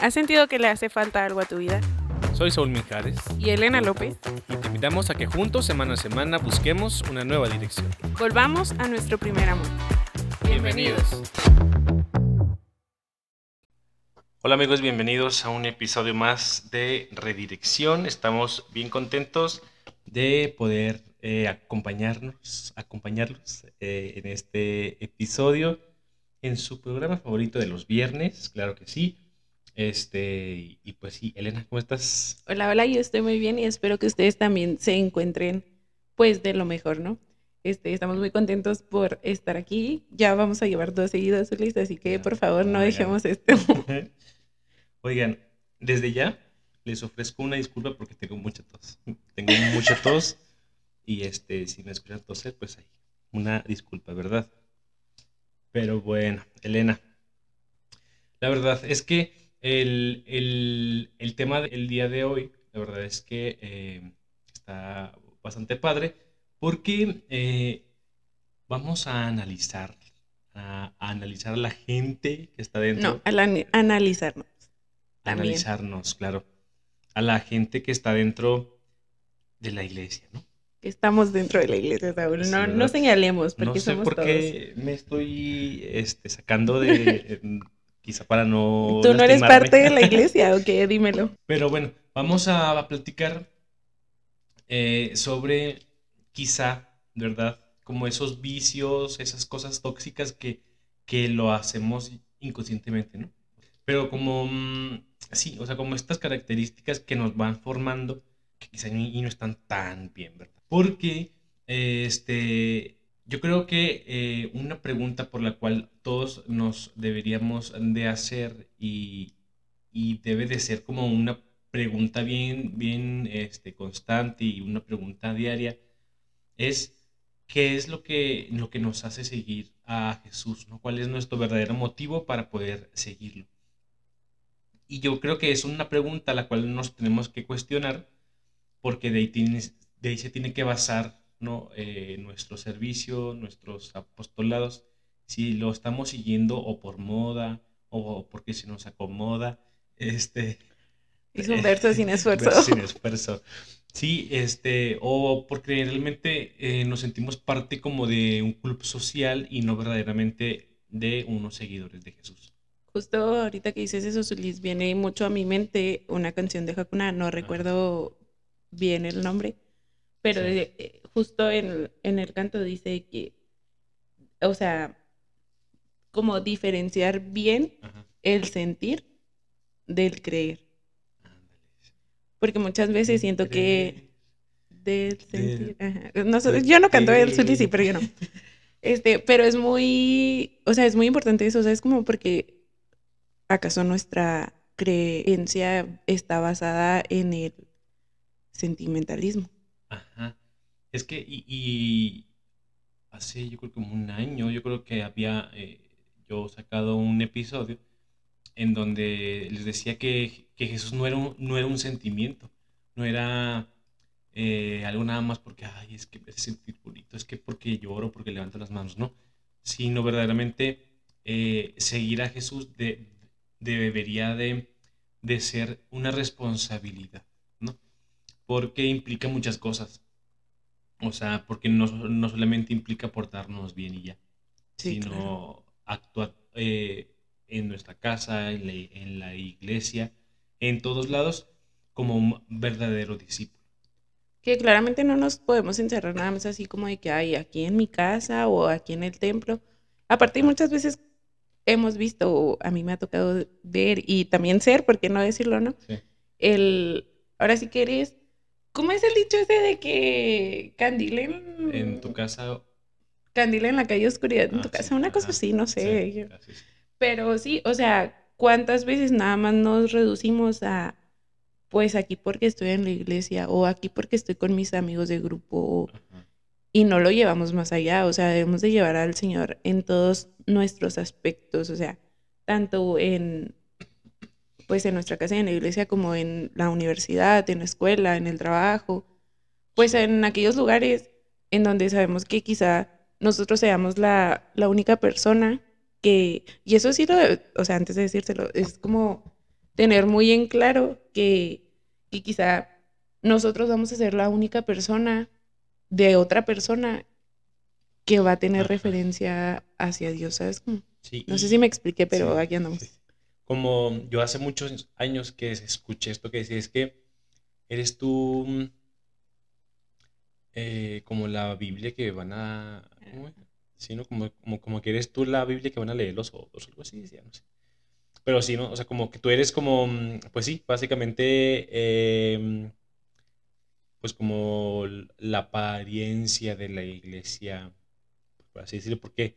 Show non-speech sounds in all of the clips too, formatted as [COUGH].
¿Has sentido que le hace falta algo a tu vida? Soy Saúl Mijares Y Elena López. y te invitamos a que juntos semana a semana busquemos una nueva dirección. Volvamos a nuestro primer amor. Hola amigos, bienvenidos a un episodio más de Redirección. Estamos bien contentos de poder eh, acompañarnos, acompañarlos eh, en este episodio en su programa favorito de los viernes, claro que sí. Este, y, pues sí, Elena, ¿cómo estás? Hola, hola, yo estoy muy bien y espero que ustedes también se encuentren pues de lo mejor, ¿no? Este, estamos muy contentos por estar aquí. Ya vamos a llevar dos seguidos, Ulis, así que por favor no oigan. dejemos esto. [LAUGHS] Oigan, desde ya les ofrezco una disculpa porque tengo mucha tos. Tengo mucha tos y este, si me escuchan toser, pues ahí, una disculpa, ¿verdad? Pero bueno, Elena, la verdad es que el, el- el tema del día de hoy, la verdad es que eh, está bastante padre porque eh, vamos a analizar, a, a analizar a la gente que está dentro No, al ani- analizarnos. También. analizarnos, claro, a la gente que está dentro de la iglesia, ¿no? Estamos dentro de la iglesia, Saúl. Sí, No, señalemos, porque No sé somos por todos. qué me estoy este, sacando de, [LAUGHS] quizá para no ¿Tú no eres parte de la [LAUGHS] iglesia o qué? Dímelo. Pero bueno, vamos a, platicar eh, sobre quizá, ¿verdad? Como esos vicios, esas cosas tóxicas que, que lo hacemos inconscientemente, ¿no? Pero como, mm, sí, o sea, como estas características que nos van formando, que quizá y, y no están tan bien, ¿verdad? Porque, eh, este, yo creo que eh, una pregunta por la cual todos nos deberíamos de hacer y, y debe de ser como una pregunta bien, bien este, constante y una pregunta diaria es qué es lo que, lo que nos hace seguir a Jesús. ¿Cuál es nuestro verdadero motivo para poder seguirlo? Y yo creo que es una pregunta a la cual nos tenemos que cuestionar porque de ahí se tiene que basar ¿no? Eh, nuestro servicio, nuestros apostolados, si lo estamos siguiendo o por moda o porque se nos acomoda. Este, Es un verso sin [LAUGHS] esfuerzo. Verso sin esfuerzo. Sí, este, o porque realmente eh, nos sentimos parte como de un club social y no verdaderamente de unos seguidores de Jesús. Justo ahorita que dices eso, Zulis, viene mucho a mi mente una canción de Hakuna, no recuerdo bien el nombre, pero Sí. Justo en, en el canto dice que, o sea, como diferenciar bien Ajá. el sentir del creer, porque muchas veces siento que del sentir, ajá, no yo no canto el que- Zulis, sí, pero yo no. Este, pero es muy, o sea, es muy importante eso, o sea, es como porque acaso nuestra creencia está basada en el sentimentalismo. Ajá. Es que, y, y hace yo creo como un año, yo creo que había eh, yo sacado un episodio en donde les decía que, que Jesús no era un, no era un sentimiento, no era eh, algo nada más porque, ay, es que me sentir bonito, es que porque lloro, porque levanto las manos, no, sino verdaderamente eh, seguir a Jesús de- debería de, de ser una responsabilidad, ¿no? Porque implica muchas cosas. O sea, porque no, no solamente implica portarnos bien y ya, Sí, sino claro. actuar eh, en nuestra casa, en la, en la iglesia, en todos lados, como un verdadero discípulo. Que claramente no nos podemos encerrar nada más así como de que hay aquí en mi casa o aquí en el templo. Aparte, muchas veces hemos visto, o a mí me ha tocado ver y también ser, ¿por qué no decirlo, no? Sí. El, ahora sí que eres, ¿cómo es el dicho ese de que candilen, En tu casa. candila en la calle oscuridad en ah, tu sí, casa, una cosa así, no sé. sí, yo- casi sí. Pero sí, o sea, ¿cuántas veces nada más nos reducimos a, pues aquí porque estoy en la iglesia o aquí porque estoy con mis amigos de grupo Ajá. y no lo llevamos más allá? O sea, debemos de llevar al Señor en todos nuestros aspectos, o sea, tanto en, pues en nuestra casa y en la iglesia como en la universidad, en la escuela, en el trabajo, pues en aquellos lugares en donde sabemos que quizá nosotros seamos la, la única persona que, y eso sí lo, o sea, antes de decírselo, es como tener muy en claro que, que quizá nosotros vamos a ser la única persona de otra persona que va a tener Ajá. referencia hacia Dios, ¿sabes? Sí, No sé si me expliqué, pero sí, aquí andamos. sí. Como yo hace muchos años que escuché esto que decía, es que eres tú mm, eh, como la Biblia que van a... ¿cómo? Sí. Como, como, como que eres tú la Biblia que van a leer los otros, algo así, decía, no sé. Pero sí, ¿no? O sea, como que tú eres como, mm, pues sí, básicamente, eh, pues como la apariencia de la iglesia, por así decirlo, porque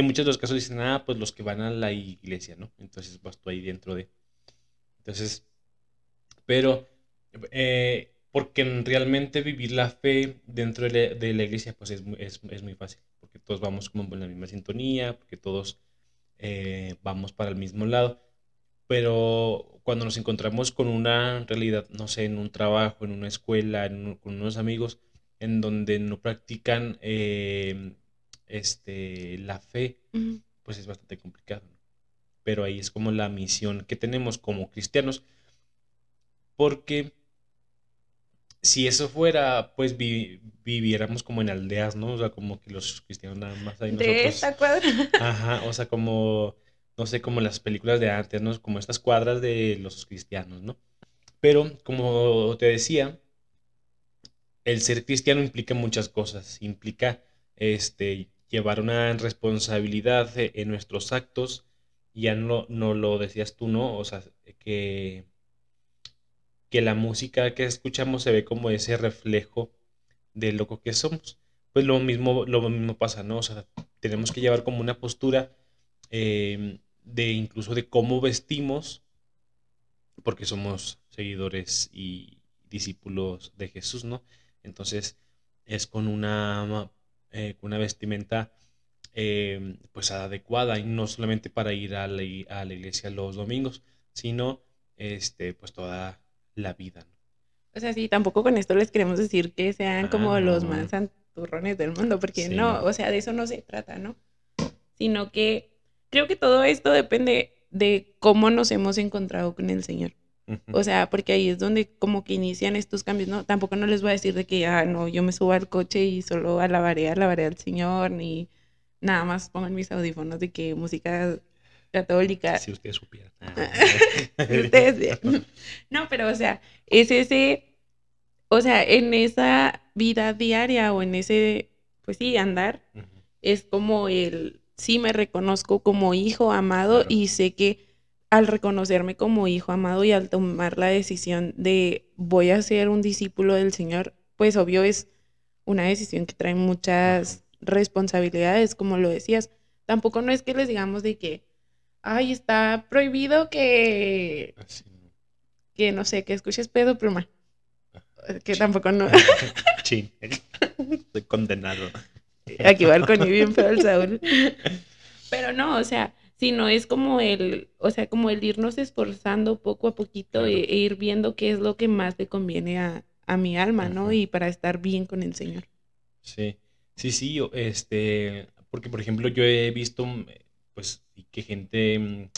en muchos de los casos dicen, ah, pues los que van a la iglesia, ¿no? Entonces vas tú ahí dentro de... Entonces, pero, eh, porque en realmente vivir la fe dentro de la, iglesia, pues es, es, es muy fácil, porque todos vamos como en la misma sintonía, porque todos eh, vamos para el mismo lado, pero cuando nos encontramos con una realidad, no sé, en un trabajo, en una escuela, en con unos amigos, en donde no practican eh, este, la fe, pues es bastante complicado, ¿no? Pero ahí es como la misión que tenemos como cristianos, porque si eso fuera, pues vi- viviéramos como en aldeas, ¿no? O sea, como que los cristianos nada más ahí De nosotros. esta cuadra. [LAUGHS] Ajá, o sea, como, no sé, como las películas de antes, ¿no? Como estas cuadras de los cristianos, ¿no? Pero, como te decía, el ser cristiano implica muchas cosas. Implica, este, llevar una responsabilidad e- en nuestros actos. Ya no, no lo decías tú, ¿no? O sea, que, que la música que escuchamos se ve como ese reflejo de lo que somos. Pues lo mismo, lo mismo pasa, ¿no? O sea, tenemos que llevar como una postura eh, de incluso de cómo vestimos, porque somos seguidores y discípulos de Jesús, ¿no? Entonces es con una, eh, con una vestimenta eh, pues adecuada y no solamente para ir a la, i- a la iglesia los domingos, sino este, pues toda la vida, ¿no? O sea, sí, tampoco con esto les queremos decir que sean Ah, como los más santurrones del mundo, porque Sí, no, no. o sea, de eso no se trata, ¿no? Sino que creo que todo esto depende de cómo nos hemos encontrado con el Señor. [LAUGHS] O sea, porque ahí es donde como que inician estos cambios, ¿no? Tampoco no les voy a decir de que, ah, no, yo me subo al coche y solo alabaré, alabaré al Señor, ni nada más pongan mis audífonos de que música católica. Si ustedes supieran. [LAUGHS] Ustedes. [LAUGHS] No, pero o sea, es ese, o sea, en esa vida diaria o en ese, pues sí, andar, es como el, sí me reconozco como hijo amado Claro. y sé que al reconocerme como hijo amado y al tomar la decisión de voy a ser un discípulo del Señor, pues obvio es una decisión que trae muchas responsabilidades, como lo decías. Tampoco no es que les digamos de que, ay, está prohibido que Así. que no sé, que escuches pedo pluma. Que tampoco no. [LAUGHS] Chin. Estoy condenado. Aquí va el coño bien feo el Saúl. Pero no, o sea, sino es como el, o sea, como el irnos esforzando poco a poquito e, e ir viendo qué es lo que más le conviene a, a mi alma, ¿no? Y para estar bien con el Señor. Sí, sí, sí, yo, este, porque por ejemplo yo he visto, mm, pues, que gente, mm,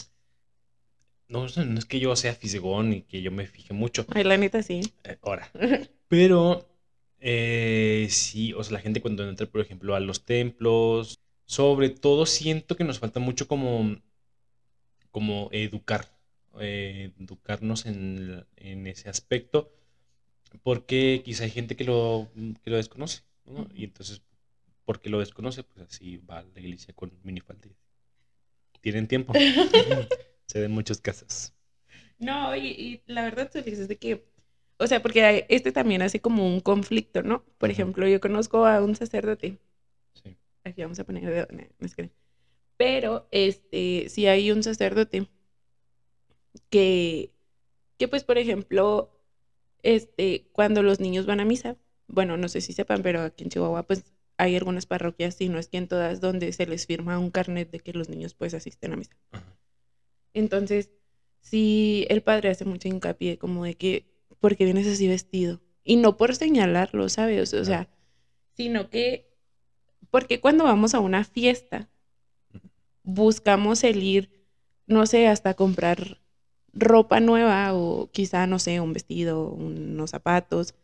no, sé, no es que yo sea fisgón y que yo me fije mucho, Ay, la neta sí. eh, ahora, [LAUGHS] pero eh, sí, o sea, la gente cuando entra, por ejemplo, a los templos, sobre todo siento que nos falta mucho como, como educar, eh, educarnos en, en ese aspecto, porque quizá hay gente que lo, que lo desconoce, ¿no? Y entonces, porque lo desconoce, pues así va a la iglesia con minifalda. Tienen tiempo. [LAUGHS] [LAUGHS] Se den muchos casos. No, y, y la verdad tú dices de que, o sea, porque este también hace como un conflicto, ¿no? Por ejemplo, yo conozco a un sacerdote. Aquí vamos a poner dedo, no, no es que- Pero este, si hay un sacerdote que, que pues, por ejemplo, este, cuando los niños van a misa, bueno, no sé si sepan, pero aquí en Chihuahua, pues hay algunas parroquias, si no es que en todas, donde se les firma un carnet de que los niños pues asisten a misa. Ajá. Entonces, sí, el padre hace mucho hincapié como de que, ¿por qué vienes así vestido? Y no por señalarlo, ¿sabes? O sea, sino que, porque cuando vamos a una fiesta, buscamos el ir, no sé, hasta comprar ropa nueva o quizá, no sé, un vestido, unos zapatos,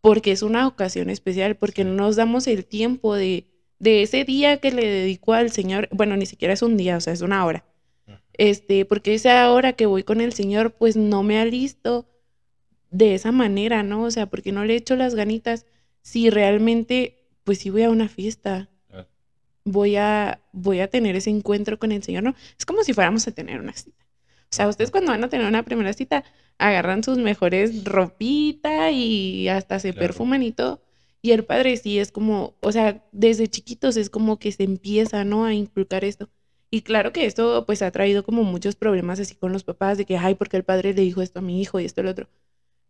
porque es una ocasión especial, porque no nos damos el tiempo de, de ese día que le dedicó al Señor, bueno, ni siquiera es un día, o sea, es una hora. Este, porque esa hora que voy con el Señor, pues no me alisto de esa manera, ¿no? O sea, porque no le echo las ganitas si realmente, pues sí voy a una fiesta, voy a, voy a tener ese encuentro con el Señor, ¿no? Es como si fuéramos a tener una cita. O sea, ustedes cuando van a tener una primera cita, agarran sus mejores ropita y hasta se perfuman y todo. Y el padre sí es como, o sea, desde chiquitos es como que se empieza, ¿no? A inculcar esto. Y claro que esto pues ha traído como muchos problemas así con los papás de que, ay, porque el padre le dijo esto a mi hijo y esto y lo otro.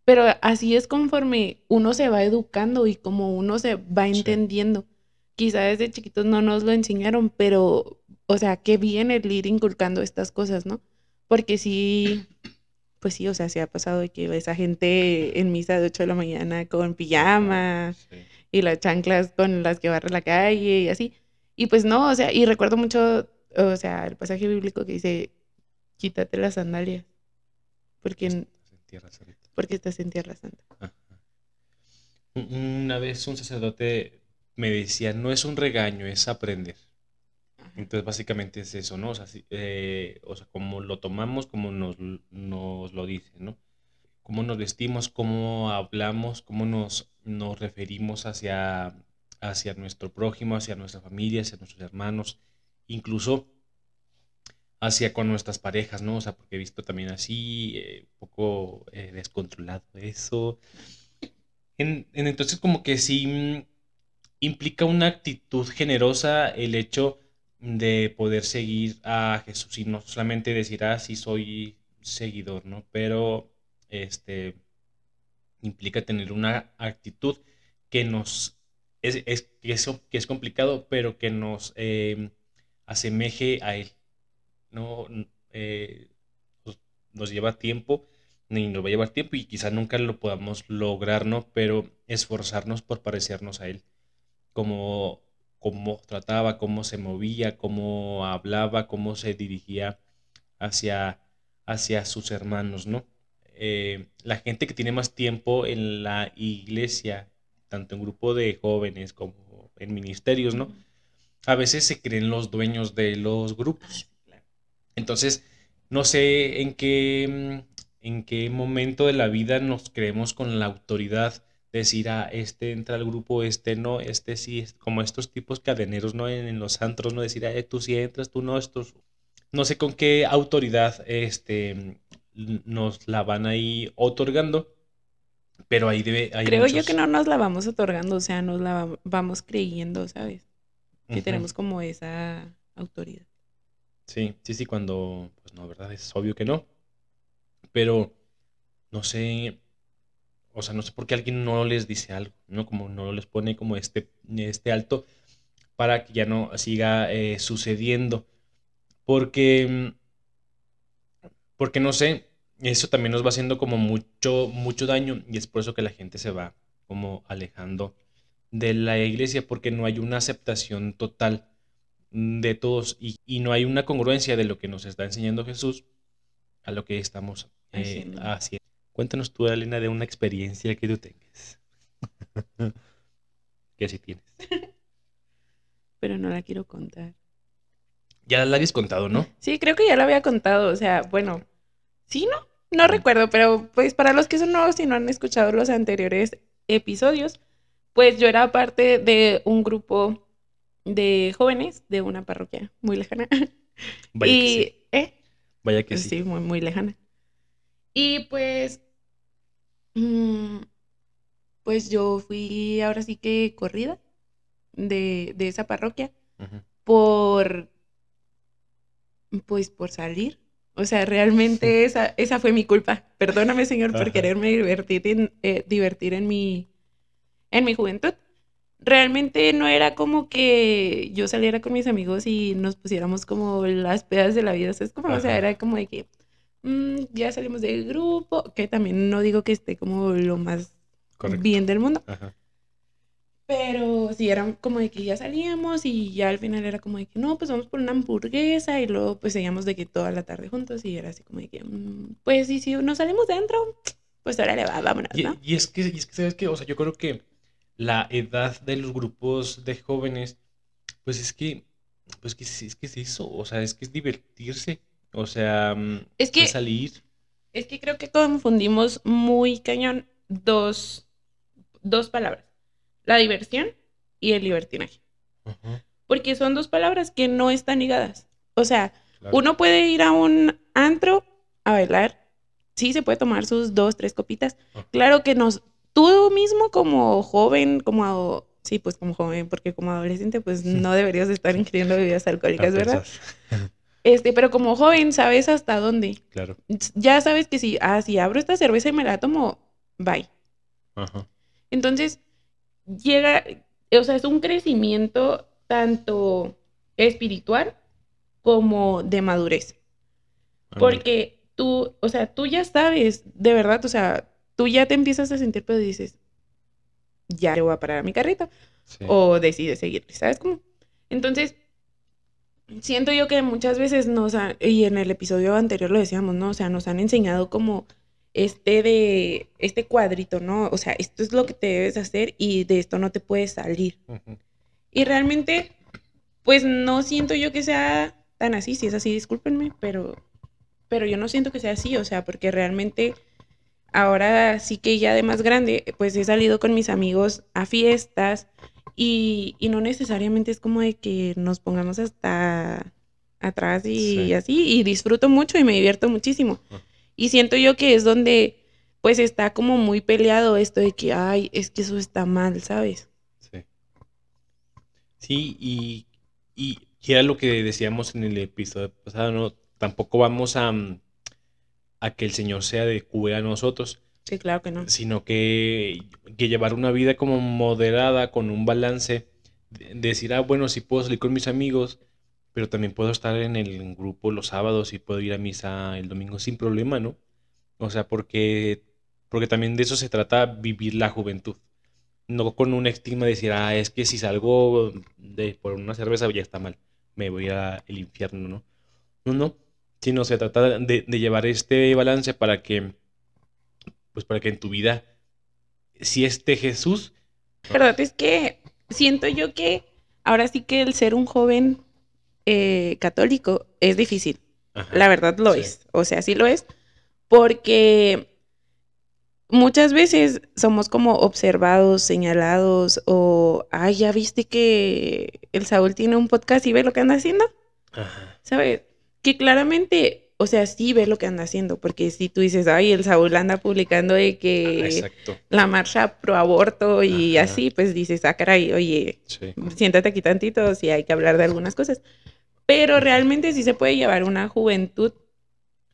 Pero así es conforme uno se va educando y como uno se va entendiendo. Quizá desde chiquitos no nos lo enseñaron, pero, o sea, qué bien el ir inculcando estas cosas, ¿no? Porque sí, pues sí, o sea, se ha pasado de que ves a gente en misa de 8 de la mañana con pijama y las chanclas con las que barre la calle y así. Y pues no, o sea, y recuerdo mucho, o sea, el pasaje bíblico que dice, quítate las sandalias, porque, porque estás en Tierra Santa. Una vez un sacerdote me decía, no es un regaño, es aprender. Entonces, básicamente es eso, ¿no? O sea, eh, o sea como lo tomamos, como nos, nos, lo dice, ¿no? Cómo nos vestimos, cómo hablamos, cómo nos, nos referimos hacia, hacia nuestro prójimo, hacia nuestra familia, hacia nuestros hermanos, incluso hacia con nuestras parejas, ¿no? O sea, porque he visto también así, eh, un poco eh, descontrolado eso. entonces, como que sí mm, implica una actitud generosa el hecho de poder seguir a Jesús y no solamente decir, ah, sí soy seguidor, ¿no? Pero este implica tener una actitud que nos es, es, que es complicado, pero que nos em, asemeje a Él. ¿No? Eh, nos, lleva tiempo, ni nos va a llevar tiempo y quizá nunca lo podamos lograr, ¿no? Pero esforzarnos por parecernos a Él. Como cómo trataba, cómo se movía, cómo hablaba, cómo se dirigía hacia, hacia sus hermanos, ¿no? Eh, la gente que tiene más tiempo en la iglesia, tanto en grupo de jóvenes como en ministerios, ¿no? A veces se creen los dueños de los grupos. Entonces, no sé en qué, en qué momento de la vida nos creemos con la autoridad decir, ah, este entra al grupo, este no, este sí, como estos tipos cadeneros, ¿no? En, los antros, ¿no? Decir, ah, tú sí entras, tú no, estos... No sé con qué autoridad este, nos la van ahí otorgando, pero ahí debe... Creo yo que no nos la vamos otorgando, o sea, nos la vamos creyendo, ¿sabes? Que tenemos como esa autoridad. Sí, sí, sí, cuando, pues no, ¿verdad? Es obvio que no. Pero, no sé, o sea, no sé por qué alguien no les dice algo, ¿no? Como no les pone como este, este alto para que ya no siga eh, sucediendo. Porque, porque no sé, eso también nos va haciendo como mucho, mucho daño y es por eso que la gente se va como alejando de la iglesia porque no hay una aceptación total de todos y, no hay una congruencia de lo que nos está enseñando Jesús a lo que estamos eh, haciendo. Cuéntanos tú, Elena, de una experiencia que tú tengas. [LAUGHS] que sí tienes. Pero no la quiero contar. Ya la habías contado, ¿no? Sí, creo que ya la había contado. O sea, bueno, sí, ¿no? No recuerdo, pero pues para los que son nuevos y no han escuchado los anteriores episodios, pues yo era parte de un grupo de jóvenes de una parroquia muy lejana. [LAUGHS] Vaya y, que sí. ¿eh? Vaya que sí. Sí, muy, muy lejana. Y pues Mm, pues yo fui ahora sí que corrida de, esa parroquia por, pues por salir. O sea, realmente [LAUGHS] esa, esa fue mi culpa. Perdóname, Señor, por quererme divertir en, eh, divertir en mi, en mi juventud. Realmente no era como que yo saliera con mis amigos y nos pusiéramos como las pedas de la vida. es como, o sea, era como de que, Mm, ya salimos del grupo, que también no digo que esté como lo más bien del mundo. Pero sí, era como de que ya salíamos y ya al final era como de que no, pues vamos por una hamburguesa y luego pues seguíamos de que toda la tarde juntos y era así como de que, mm, pues y si nos salimos dentro, pues ahora le va, vámonos, Y, ¿no? y es que, y es que, ¿sabes qué? O sea, yo creo que la edad de los grupos de jóvenes, pues es que, pues que es, que es eso, o sea, es que es divertirse, o sea, mm, Es que, es salir. es que creo que confundimos muy cañón dos, dos palabras, la diversión y el libertinaje, porque son dos palabras que no están ligadas. O sea, claro. Uno puede ir a un antro a bailar. Sí, se puede tomar sus dos, tres copitas. Claro que nos, tú mismo como joven, como, sí, pues como joven, porque como adolescente, pues no deberías estar ingiriendo bebidas alcohólicas, ¿verdad? [LAUGHS] Este, pero como joven, sabes hasta dónde. Claro. Ya sabes que si, ah, si abro esta cerveza y me la tomo, bye. Ajá. Entonces, llega, o sea, es un crecimiento tanto espiritual como de madurez. Porque tú, o sea, tú ya sabes, de verdad, o sea, tú ya te empiezas a sentir, pero dices, ya le voy a parar a mi carrito, Sí. o decides seguirle, ¿sabes cómo? Entonces, siento yo que muchas veces nos han, y en el episodio anterior lo decíamos, ¿no? O sea, nos han enseñado como este de, este cuadrito, ¿no? O sea, esto es lo que te debes hacer y de esto no te puedes salir. Y realmente, pues no siento yo que sea tan así. Si es así, discúlpenme, pero, pero yo no siento que sea así. O sea, porque realmente ahora sí que ya de más grande, pues he salido con mis amigos a fiestas y, y no necesariamente es como de que nos pongamos hasta atrás y Sí. así. Y disfruto mucho y me divierto muchísimo. Ah. Y siento yo que es donde pues está como muy peleado esto de que, ay, es que eso está mal, ¿sabes? Sí. Sí, y, y, y era lo que decíamos en el episodio pasado, ¿no? Tampoco vamos a, mm, a que el Señor sea de cubera a nosotros, Sí, claro que no. sino que, que llevar una vida como moderada, con un balance, de- decir, ah, bueno, sí puedo salir con mis amigos, pero también puedo estar en el grupo los sábados y puedo ir a misa el domingo sin problema, ¿no? O sea, porque, porque también de eso se trata vivir la juventud. No con un estigma de decir, ah, es que si salgo de, por una cerveza ya está mal, me voy al infierno, ¿no? No, no, sino se trata de, de llevar este balance para que, pues para que en tu vida, si esté Jesús, verdad es que siento yo que ahora sí que el ser un joven eh, católico es difícil. ajá, La verdad lo sí. es. O sea, sí lo es. Porque muchas veces somos como observados, señalados, o, ay, ya viste que el Saúl tiene un podcast y ve lo que anda haciendo. Ajá, ¿Sabes? Que claramente, o sea, sí ve lo que anda haciendo. Porque si tú dices, ay, el Saúl anda publicando de que exacto, la marcha pro aborto y Ajá. así, pues dices, ah, caray, oye, sí, siéntate aquí tantito si hay que hablar de algunas cosas. Pero realmente sí se puede llevar una juventud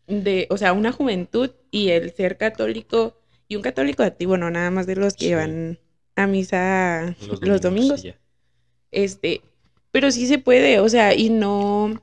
de, o sea, una juventud y el ser católico y un católico activo, no nada más de los que Sí. van a misa los los domingos, este, pero sí se puede, o sea, y no,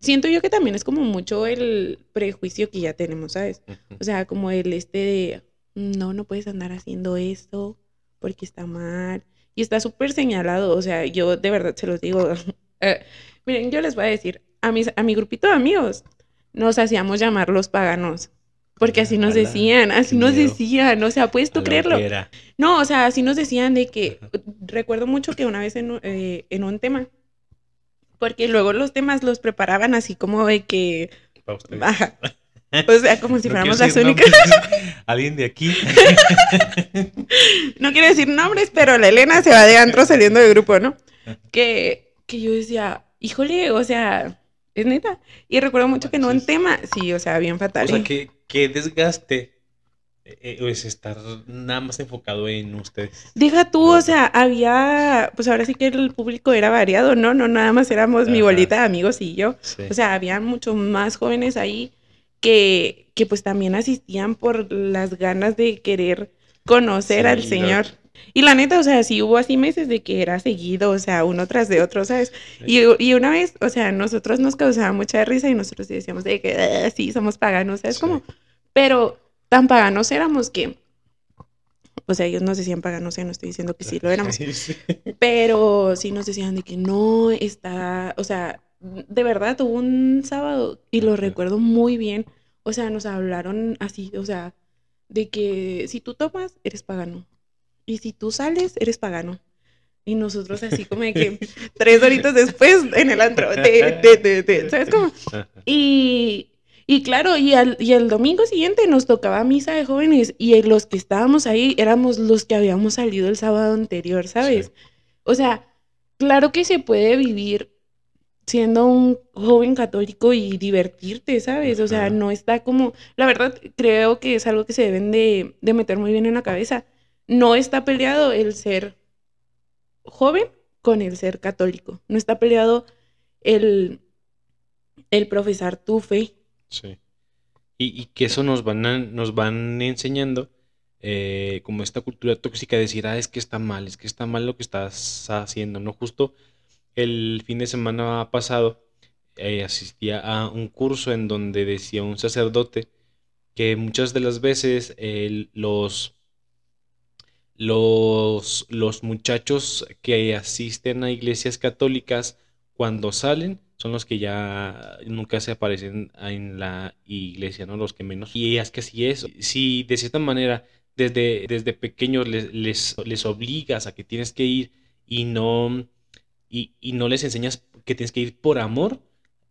siento yo que también es como mucho el prejuicio que ya tenemos, ¿sabes? O sea, como el este de, no, no puedes andar haciendo esto porque está mal. Y está súper señalado, o sea, yo de verdad se los digo. [LAUGHS] Eh, miren, yo les voy a decir, a, mis, a mi grupito de amigos nos hacíamos llamar los paganos. Porque así nos decían, así nos decían, o sea, ¿puedes tú creerlo? No, o sea, así nos decían de que, recuerdo mucho que una vez en, eh, en un tema, porque luego los temas los preparaban así como de que, ajá, [LAUGHS] o sea, como si No fuéramos las únicas. [LAUGHS] Alguien de aquí. No quiero decir nombres, pero la Elena se va de antro saliendo de grupo, ¿no? Que, que yo decía, híjole, o sea, es neta. Y recuerdo mucho que en un Manches. tema, sí, o sea, bien O fatal. sea, y- que, que desgaste eh, es estar nada más enfocado en ustedes. Deja tú, o sea, había, pues ahora sí que el público era variado, ¿no? No nada más éramos mi Ajá. bolita de amigos y yo. Sí. O sea, había mucho más jóvenes ahí que, que pues también asistían por las ganas de querer conocer al Sí, Señor. Y la neta, o sea, sí hubo así meses de que era seguido, o sea, uno tras de otro, ¿sabes? Y, y una vez, o sea, nosotros nos causaba mucha risa y nosotros sí decíamos de que "Ah, sí, somos paganos, ¿sabes Sí. cómo? Pero tan paganos éramos que o sea, ellos nos decían paganos, o sea, no estoy diciendo que sí lo éramos, [LAUGHS] pero sí nos decían de que no está, o sea, de verdad hubo un sábado y lo recuerdo muy bien, o sea, nos hablaron así, o sea, de que si tú tomas, eres pagano, y si tú sales, eres pagano. Y nosotros así como de que [LAUGHS] tres horitas después en el antro, de, de, de, ¿sabes cómo? [LAUGHS] Y, y claro, y, al, y el domingo siguiente nos tocaba misa de jóvenes y los que estábamos ahí éramos los que habíamos salido el sábado anterior, ¿sabes? O sea, claro que se puede vivir siendo un joven católico y divertirte, ¿sabes? O sea, no está como, la verdad creo que es algo que se deben de, de meter muy bien en la cabeza. No está peleado el ser joven con el ser católico. No está peleado el, el profesar tu fe. Sí. Y, que eso nos van, nos van enseñando eh, como esta cultura tóxica de decir, ah, es que está mal, es que está mal lo que estás haciendo, ¿no? Justo el fin de semana pasado eh, asistía a un curso en donde decía un sacerdote que muchas de las veces los los, los muchachos que asisten a iglesias católicas cuando salen son los que ya nunca se aparecen en la iglesia, ¿no? Los que menos. Y es que así es. Si de cierta manera desde, desde pequeños les, les, obligas a que tienes que ir y no, y, no les enseñas que tienes que ir por amor,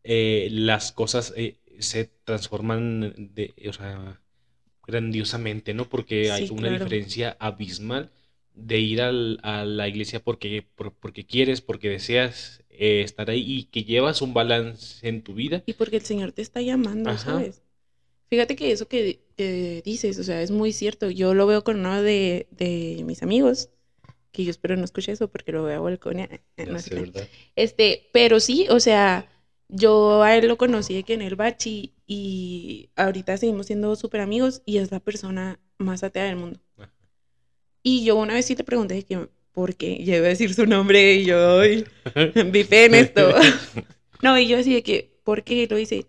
eh, las cosas eh, se transforman de, o sea, grandiosamente, ¿no? Porque hay una diferencia abismal de ir a la iglesia porque, porque quieres, porque deseas eh, estar ahí y que llevas un balance en tu vida. Y porque el Señor te está llamando, ¿sabes? Fíjate que eso que, dices, o sea, es muy cierto. Yo lo veo con uno de, mis amigos, que yo espero no escuche eso porque lo veo balconia. No sé este, pero sí, o sea, yo a él lo conocí que en el bachi y ahorita seguimos siendo súper amigos y es la persona más atea del mundo. Y yo una vez sí te pregunté que, ¿por qué? Y iba a decir su nombre y yo, ay, bifé [LAUGHS] en esto. [LAUGHS] no, y yo así de que, ¿por qué lo hice?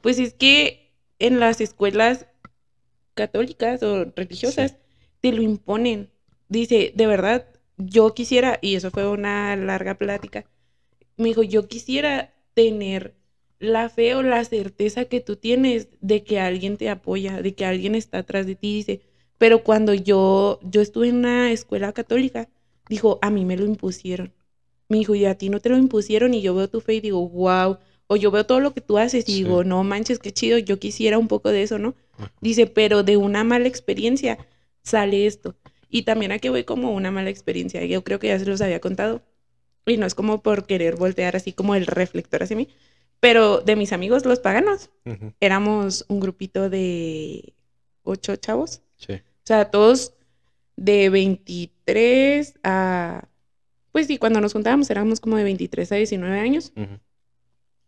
Pues es que en las escuelas católicas o religiosas te lo imponen. Dice, de verdad, yo quisiera, y eso fue una larga plática, me dijo, yo quisiera tener la fe o la certeza que tú tienes de que alguien te apoya, de que alguien está atrás de ti. Dice, pero cuando yo, yo estuve en una escuela católica, dijo, a mí me lo impusieron. Me dijo, y a ti no te lo impusieron y yo veo tu fe y digo, wow. O yo veo todo lo que tú haces y digo, no manches, qué chido, yo quisiera un poco de eso, ¿no? Dice, pero de una mala experiencia sale esto. Y también aquí voy como una mala experiencia. Yo creo que ya se los había contado. Y no es como por querer voltear así como el reflector hacia mí. Pero de mis amigos, los paganos, éramos un grupito de ocho chavos. Sí. O sea, todos de 23 a... Pues sí, cuando nos juntábamos éramos como de 23 a 19 años.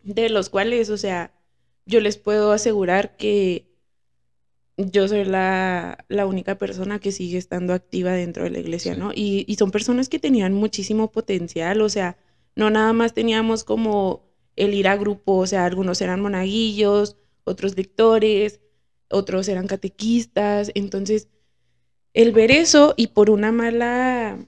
De los cuales, o sea, yo les puedo asegurar que yo soy la, la, única persona que sigue estando activa dentro de la iglesia, ¿no? Y, y, son personas que tenían muchísimo potencial, o sea, no nada más teníamos como el ir a grupo, o sea, algunos eran monaguillos, otros lectores, otros eran catequistas, entonces el ver eso y por una mala,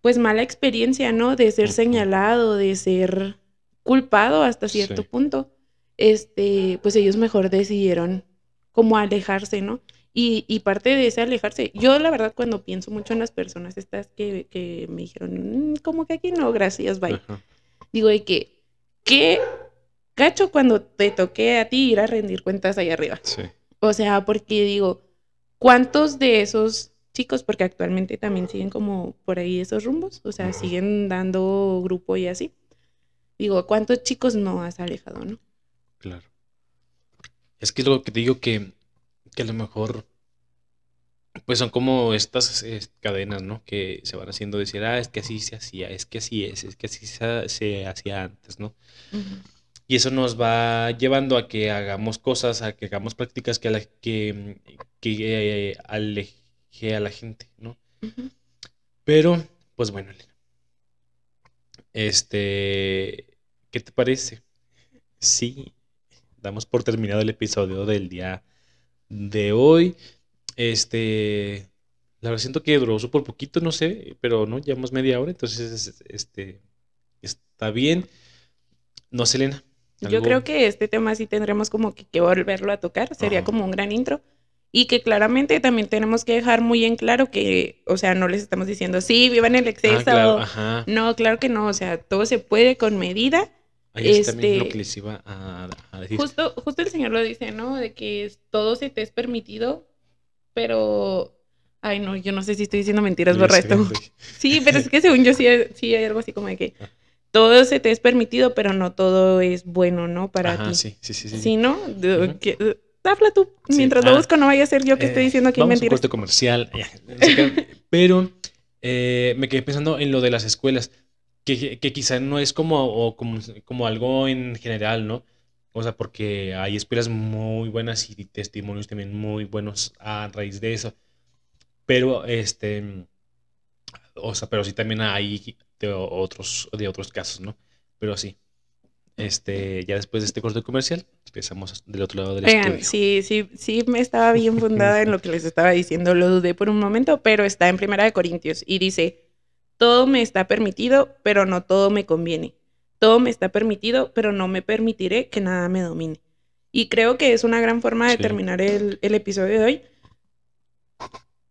pues mala experiencia, ¿no? De ser señalado, de ser culpado hasta cierto punto, este, pues ellos mejor decidieron como alejarse, ¿no? Y, y, parte de ese alejarse, yo la verdad cuando pienso mucho en las personas estas que, que me dijeron, mm, como que aquí no, gracias, bye. Digo, de que qué cacho cuando te toque a ti ir a rendir cuentas ahí arriba. Sí. O sea, porque digo, ¿cuántos de esos chicos, porque actualmente también siguen como por ahí esos rumbos, o sea, siguen dando grupo y así? Digo, ¿cuántos chicos no has alejado, no? Claro. Es que es lo que te digo que, que a lo mejor, pues son como estas cadenas, ¿no? Que se van haciendo decir, ah, es que así se hacía, es que así es, es que así se, hacía antes, ¿no? Y eso nos va llevando a que hagamos cosas, a que hagamos prácticas que, a la, que, que eh, a la gente, ¿no? Pero, pues bueno, Elena. Este, ¿qué te parece? Sí, damos por terminado el episodio del día de hoy. Este, La verdad siento que duró súper poquito, no sé, pero no, llevamos media hora, entonces este está bien. No sé, Elena. Yo creo que este tema sí tendremos como que, que volverlo a tocar, sería Ajá. como un gran intro. Y que claramente también tenemos que dejar muy en claro que, o sea, no les estamos diciendo, sí, vivan el exceso. Ah, claro, ajá. No, claro que no, o sea, todo se puede con medida. Ahí es también este- lo que les iba a, a decir. Justo, justo el señor lo dice, ¿no? De que todo se te es permitido, pero... Ay, no, yo no sé si estoy diciendo mentiras, borra esto. [LAUGHS] Sí, pero es que según yo sí, hay- [LAUGHS] sí hay algo así como de que todo se te es permitido, pero no todo es bueno, ¿no? Para Ajá, ti. sí, sí, sí. sí. Sí, ¿no? Ujú. Habla tú, Sí. mientras Ah. lo busco, no vaya a ser yo que Eh, estoy diciendo aquí vamos a un mentiras. corte comercial. [LAUGHS] Pero eh, me quedé pensando en lo de las escuelas, que, que quizá no es como, o como, como algo en general, ¿no? O sea, porque hay escuelas muy buenas y testimonios también muy buenos a raíz de eso. Pero, este, o sea, pero sí también hay de otros, de otros casos, ¿no? Pero sí. Este, ya después de este corte comercial, regresamos del otro lado del Oigan, estudio. sí, sí, sí me estaba bien fundada en lo que les estaba diciendo, lo dudé por un momento, pero está en Primera de Corintios y dice, todo me está permitido, pero no todo me conviene. Todo me está permitido, pero no me permitiré que nada me domine. Y creo que es una gran forma de Sí. terminar el, el episodio de hoy.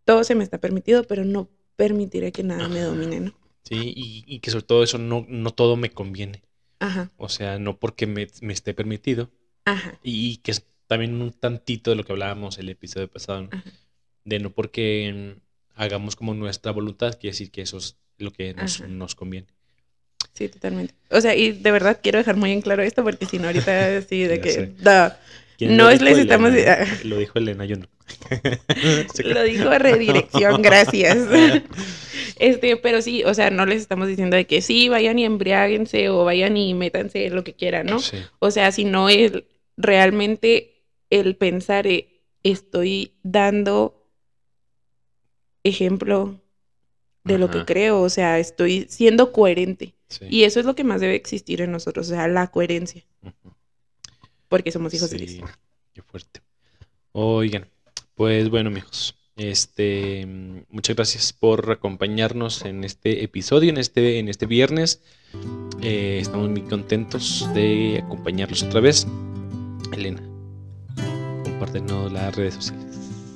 Todo se me está permitido, pero no permitiré que nada me domine, ¿no? Sí, y, y que sobre todo eso no, no todo me conviene. Ajá, O sea, no porque me, me esté permitido. ajá, Y que es también un tantito de lo que hablábamos el episodio pasado, ¿no? De no porque mm, hagamos como nuestra voluntad, quiere decir que eso es lo que nos, nos conviene. sí, totalmente. O sea, y de verdad quiero dejar muy en claro esto porque si no ahorita [LAUGHS] sí de que... sé. da. ¿Quién No lo es les estamos- Elena. Lo dijo Elena, yo no. [LAUGHS] Lo dijo redirección, gracias. [LAUGHS] Este, pero sí, o sea, no les estamos diciendo de que sí, vayan y embriáguense o vayan y métanse lo que quieran, ¿no? Sí. O sea, sino el realmente el pensar, eh, estoy dando ejemplo de lo que creo, o sea, estoy siendo coherente. sí. Y eso es lo que más debe existir en nosotros, o sea, la coherencia, porque somos hijos de Dios. qué fuerte. Oigan, pues bueno, amigos, este, muchas gracias por acompañarnos en este episodio, en este, en este viernes. Eh, estamos muy contentos de acompañarlos otra vez. Elena, compártenos las redes sociales.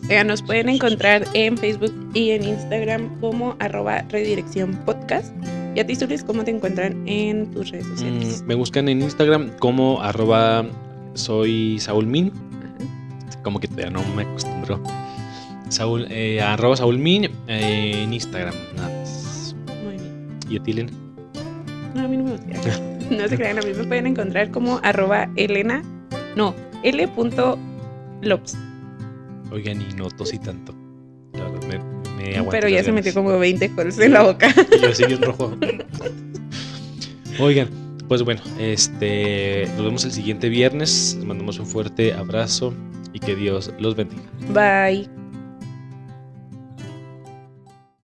Oigan, nos pueden encontrar en Facebook y en Instagram como arroba redirección podcast. Y a ti, Zulis, ¿cómo te encuentran en tus redes sociales? Mm, me buscan en Instagram como arroba soy Saúl Min. Ajá. Como que todavía no me acostumbro. Saúl, eh, arroba Saúl Min eh, en Instagram, nada más. Muy bien. ¿Y a ti, Elena? No, a mí no me gusta. [LAUGHS] No se crean, a mí me pueden encontrar como arroba Elena, no, L.lops. Oigan, y no tosí tanto. Me, me Pero ya se metió como 20 cols en la boca. [LAUGHS] Yo así bien rojo. Oigan, pues bueno, este, nos vemos el siguiente viernes. Les mandamos un fuerte abrazo y que Dios los bendiga. Bye.